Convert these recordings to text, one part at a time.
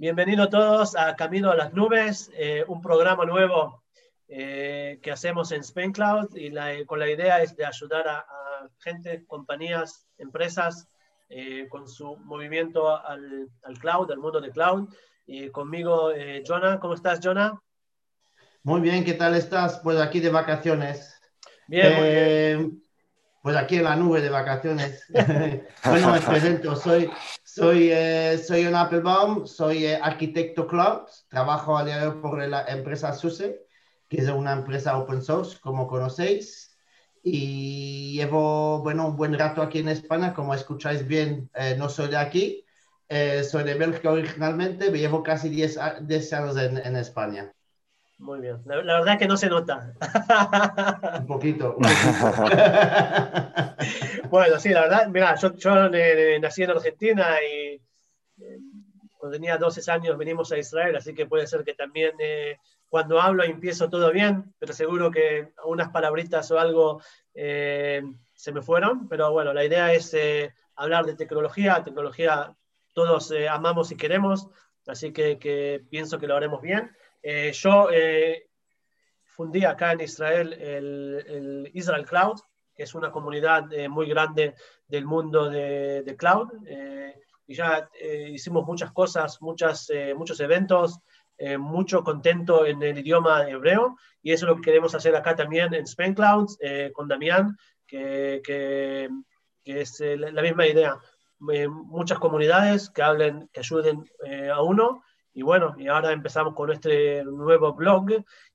Bienvenidos todos a Camino a las Nubes, eh, un programa nuevo eh, que hacemos en Spain Cloud y con la idea es de ayudar a, gente, compañías, empresas eh, con su movimiento al, cloud, al mundo de cloud. Y conmigo, Jonah, ¿cómo estás, Jonah? Muy bien, ¿qué tal estás? Pues aquí de vacaciones. Bien, muy bien. Pues aquí en la nube de vacaciones. bueno, me presento, soy, soy, eh, soy un Applebaum, soy eh, arquitecto cloud, trabajo a día por la empresa SUSE, que es una empresa open source, como conocéis, y llevo, bueno, un buen rato aquí en España, como escucháis bien, eh, no soy de aquí, soy de Bélgica originalmente, pero llevo casi 10, años en, en España. Muy bien. La, verdad es que no se nota. Un poquito. bueno, sí, la verdad, mira, yo, nací en Argentina y eh, cuando tenía 12 años venimos a Israel, así que puede ser que también eh, cuando hablo empiezo todo bien, pero seguro que unas palabritas o algo eh, se me fueron, pero bueno, la idea es hablar de tecnología, tecnología todos amamos y queremos, así que, que pienso que lo haremos bien. Eh, yo eh, fundí acá en Israel el, Israel Cloud, que es una comunidad eh, muy grande del mundo de, cloud. y ya hicimos muchas cosas, muchas, muchos eventos, mucho contento en el idioma hebreo. Y eso es lo que queremos hacer acá también en Spain Clouds con Damián, que, que, es la misma idea. muchas comunidades que hablen, que ayuden a uno y bueno, y ahora empezamos con este nuevo blog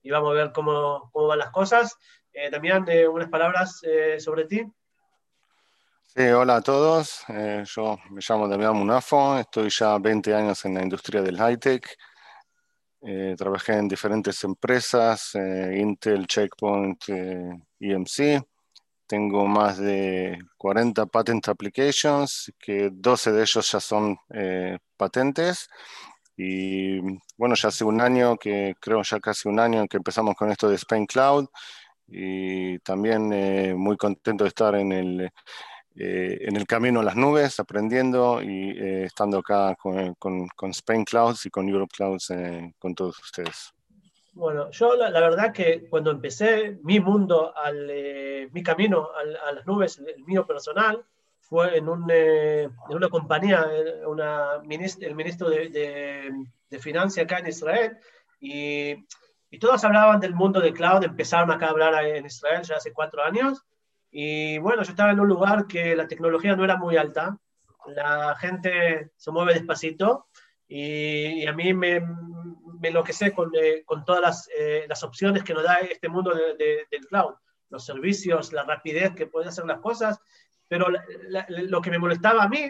y vamos a ver cómo, cómo van las cosas. Eh, Damián, eh, unas palabras eh, sobre ti. Sí, hola a todos. Eh, yo me llamo Damián Munafo, estoy ya 20 años en la industria del high-tech. trabajé en diferentes empresas, Intel, Checkpoint, EMC. E Tengo más de 40 patent applications, que 12 de ellos ya son patentes y bueno, ya hace un año que, creo ya casi un año que empezamos con esto de Spain Cloud y también eh, muy contento de estar en el, eh, en el camino a las nubes, aprendiendo y eh, estando acá con, con, con, Spain Clouds y con Europe Clouds con todos ustedes. Bueno, yo la, verdad que cuando empecé mi mundo, al, mi camino a, a las nubes, el mío personal, fue en, un, eh, en una compañía, eh, una el ministro de, de, de acá en Israel, y, y, todos hablaban del mundo de cloud, empezaron acá a hablar en Israel ya hace cuatro años, y bueno, yo estaba en un lugar que la tecnología no era muy alta, la gente se mueve despacito, y, a mí me, me enloquecé con, eh, con todas las, las, opciones que nos da este mundo de, del cloud, los servicios, la rapidez que pueden hacer las cosas, pero lo que me molestaba a mí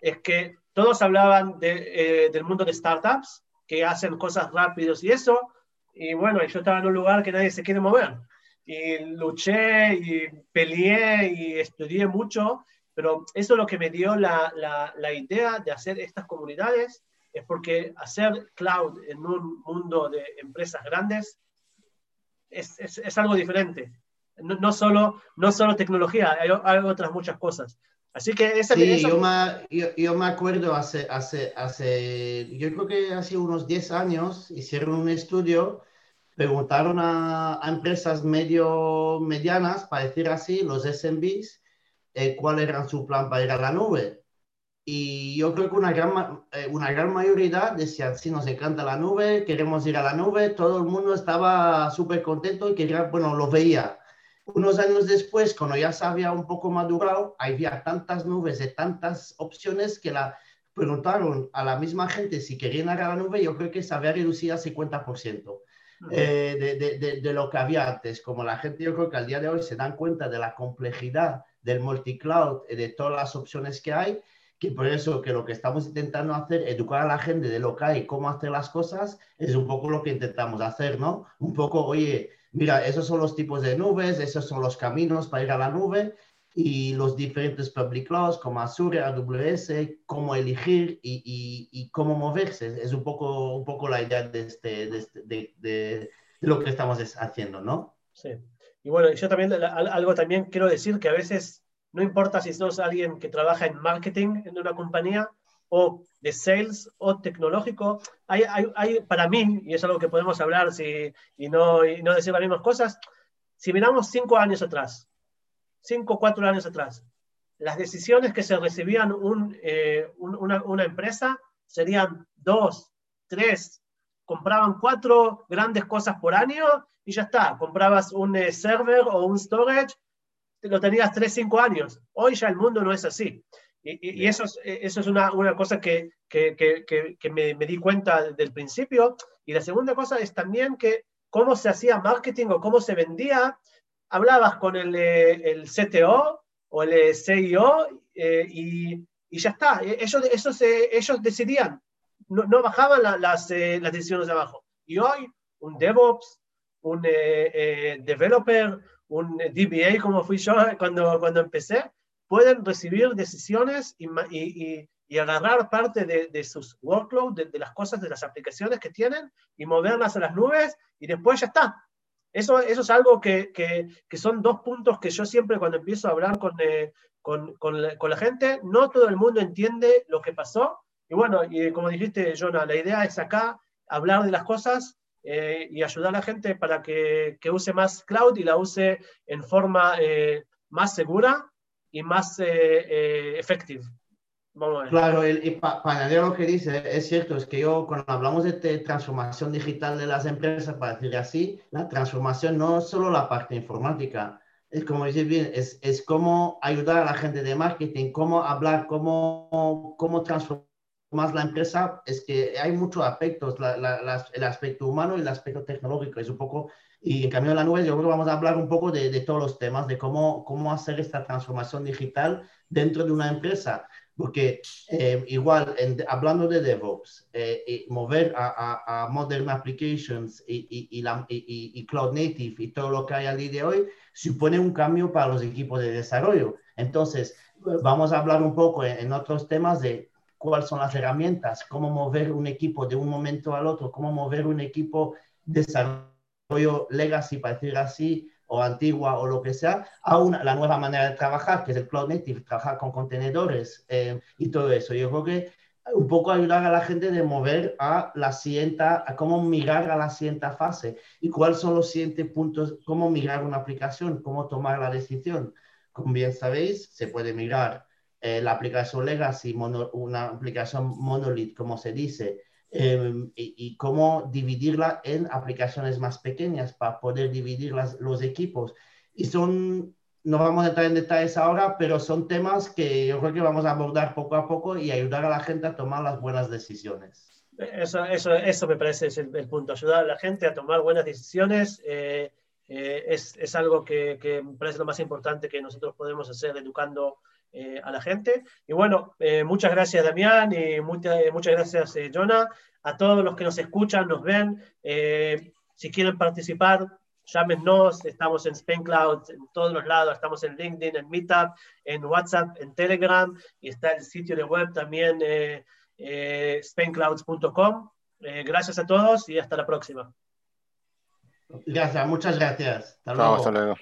es que todos hablaban eh, del mundo de startups, que hacen cosas rápidas y eso, y bueno, yo estaba en un lugar que nadie se quiere mover. Y luché y peleé y estudié mucho, pero eso es lo que me dio la, idea de hacer estas comunidades, es porque hacer cloud en un mundo de empresas grandes es, es, es algo diferente no, solo, no solo tecnología, hay, otras muchas cosas. Así que esa, sí, Yo, me, yo, me acuerdo hace, hace, hace, yo creo que hace unos 10 años hicieron un estudio, preguntaron a, empresas medio medianas, para decir así, los SMBs, eh, cuál era su plan para ir a la nube. Y yo creo que una gran, eh, una gran mayoría decían, sí, nos encanta la nube, queremos ir a la nube, todo el mundo estaba súper contento y quería, bueno, lo veía. Unos años después, cuando ya se había un poco madurado, había tantas nubes de tantas opciones que la preguntaron a la misma gente si querían ir a la nube, yo creo que se había reducido a 50% eh, de, de, de, lo que había antes. Como la gente, yo creo que al día de hoy se dan cuenta de la complejidad del multicloud y de todas las opciones que hay, que por eso que lo que estamos intentando hacer, educar a la gente de lo que hay, cómo hacer las cosas, es un poco lo que intentamos hacer, ¿no? Un poco, oye, mira, esos son los tipos de nubes, esos son los caminos para ir a la nube y los diferentes public clouds como Azure, AWS, cómo elegir y, y, cómo moverse. Es un poco, un poco la idea de, este, de, este, de, lo que estamos haciendo, ¿no? Sí. Y bueno, yo también, algo también quiero decir que a veces no importa si sos alguien que trabaja en marketing en una compañía o de sales o tecnológico, hay, hay, para mí, y es algo que podemos hablar si, y, no, y no decir las mismas cosas, si miramos cinco años atrás, cinco, cuatro años atrás, las decisiones que se recibían un, eh, una, una, empresa serían dos, tres, compraban cuatro grandes cosas por año y ya está. Comprabas un eh, server o un storage, lo tenías tres, cinco años. Hoy ya el mundo no es así. Y, eso es, eso es una, una cosa que, que, que, que me, me, di cuenta del principio. Y la segunda cosa es también que cómo se hacía marketing o cómo se vendía. Hablabas con el, eh, el CTO o el eh, CIO eh, y, y, ya está. Ellos, ellos, ellos decidían, no, no bajaban las, las, decisiones de abajo. Y hoy un DevOps, un developer, un DBA como fui yo cuando, cuando empecé, pueden recibir decisiones y, y, y agarrar parte de, de sus workloads, de, de, las cosas, de las aplicaciones que tienen y moverlas a las nubes y después ya está. Eso, eso es algo que, que, que son dos puntos que yo siempre cuando empiezo a hablar con, eh, con, con, la, con, la, gente, no todo el mundo entiende lo que pasó. Y bueno, y como dijiste, Jonah, la idea es acá hablar de las cosas eh, y ayudar a la gente para que, que, use más cloud y la use en forma eh, más segura y más eh, eh, efectiva. Claro, el, y para añadir lo que dice, es cierto, es que yo cuando hablamos de transformación digital de las empresas, para decir así, la transformación no es solo la parte informática, es como decir bien, es, es cómo ayudar a la gente de marketing, cómo hablar, cómo, cómo transformar la empresa, es que hay muchos aspectos, la, la, el aspecto humano y el aspecto tecnológico, es un poco y en cambio de la Nube yo creo que vamos a hablar un poco de, de, todos los temas, de cómo, cómo hacer esta transformación digital dentro de una empresa. Porque eh, igual, en, hablando de DevOps, eh, y mover a, a, a, Modern Applications y, y, y, la, y, Cloud Native y todo lo que hay al día de hoy, supone un cambio para los equipos de desarrollo. Entonces, vamos a hablar un poco en, en otros temas de cuáles son las herramientas, cómo mover un equipo de un momento al otro, cómo mover un equipo de desarrollo legacy, para decir así, o antigua o lo que sea, a una, la nueva manera de trabajar, que es el cloud native, trabajar con contenedores eh, y todo eso. Yo creo que un poco ayudar a la gente de mover a la siguiente, a cómo migrar a la siguiente fase y cuáles son los siguientes puntos, cómo migrar una aplicación, cómo tomar la decisión. Como bien sabéis, se puede migrar eh, la aplicación legacy, mono, una aplicación monolith, como se dice, eh, y, y, cómo dividirla en aplicaciones más pequeñas para poder dividir las, los equipos. Y son, no vamos a entrar en detalles ahora, pero son temas que yo creo que vamos a abordar poco a poco y ayudar a la gente a tomar las buenas decisiones. Eso, eso, eso me parece es el, el punto, ayudar a la gente a tomar buenas decisiones. Eh, eh, es, es, algo que, que, me parece lo más importante que nosotros podemos hacer educando eh, a la gente. Y bueno, eh, muchas gracias Damián y muchas, muchas gracias eh, Jonah, a todos los que nos escuchan, nos ven. Eh, si quieren participar, llámenos, estamos en SpainCloud, en todos los lados, estamos en LinkedIn, en Meetup, en WhatsApp, en Telegram y está el sitio de web también, eh, eh, spainclouds.com. gracias a todos y hasta la próxima. Gracias, muchas gracias. Hasta luego. hasta luego.